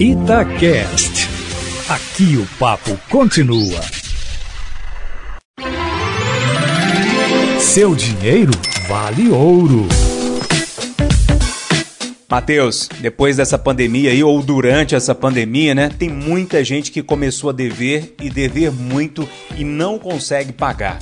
Itacast. Aqui o papo continua. Seu dinheiro vale ouro. Mateus, depois dessa pandemia aí, ou durante essa pandemia, né, tem muita gente que começou a dever e dever muito e não consegue pagar.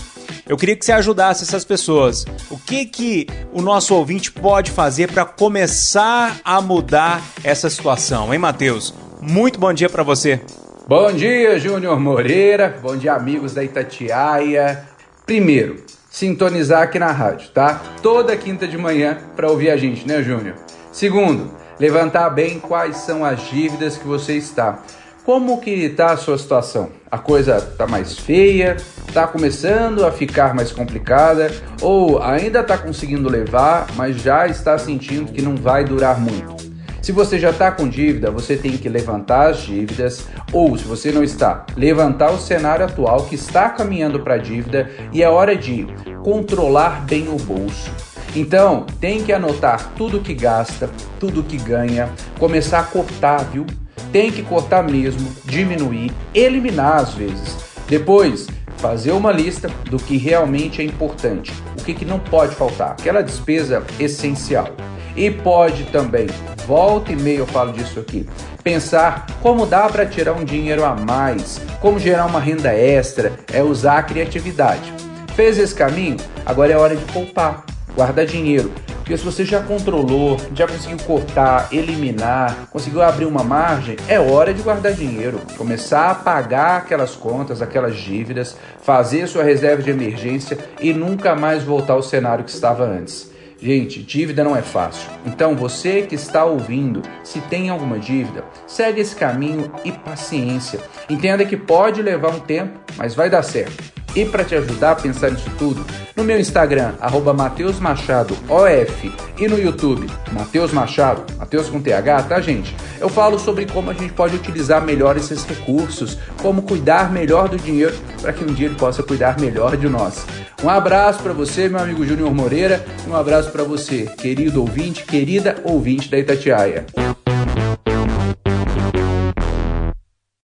Eu queria que você ajudasse essas pessoas. O que que o nosso ouvinte pode fazer para começar a mudar essa situação, hein, Matheus? Muito bom dia para você. Bom dia, Júnior Moreira. Bom dia, amigos da Itatiaia. Primeiro, sintonizar aqui na rádio, tá? Toda quinta de manhã para ouvir a gente, né, Júnior? Segundo, levantar bem quais são as dívidas que você está. Como que está a sua situação? A coisa está mais feia? Está começando a ficar mais complicada? Ou ainda está conseguindo levar, mas já está sentindo que não vai durar muito? Se você já está com dívida, você tem que levantar as dívidas, ou se você não está, levantar o cenário atual que está caminhando para a dívida e é hora de controlar bem o bolso. Então, tem que anotar tudo que gasta, tudo que ganha, começar a cortar, viu? Tem que cortar mesmo, diminuir, eliminar às vezes. Depois, fazer uma lista do que realmente é importante, o que, que não pode faltar, aquela despesa essencial. E pode também, volta e meia eu falo disso aqui, pensar como dá para tirar um dinheiro a mais, como gerar uma renda extra, é usar a criatividade. Fez esse caminho? Agora é hora de poupar, guardar dinheiro. Porque se você já controlou, já conseguiu cortar, eliminar, conseguiu abrir uma margem, é hora de guardar dinheiro, começar a pagar aquelas contas, aquelas dívidas, fazer sua reserva de emergência e nunca mais voltar ao cenário que estava antes. Gente, dívida não é fácil. Então, você que está ouvindo, se tem alguma dívida, segue esse caminho e paciência. Entenda que pode levar um tempo, mas vai dar certo. E para te ajudar a pensar nisso tudo, no meu Instagram, arroba Machado OF e no YouTube, Mateus Machado, Mateus com TH, tá gente? Eu falo sobre como a gente pode utilizar melhor esses recursos, como cuidar melhor do dinheiro para que um dia ele possa cuidar melhor de nós. Um abraço para você, meu amigo Júnior Moreira, e um abraço para você, querido ouvinte, querida ouvinte da Itatiaia.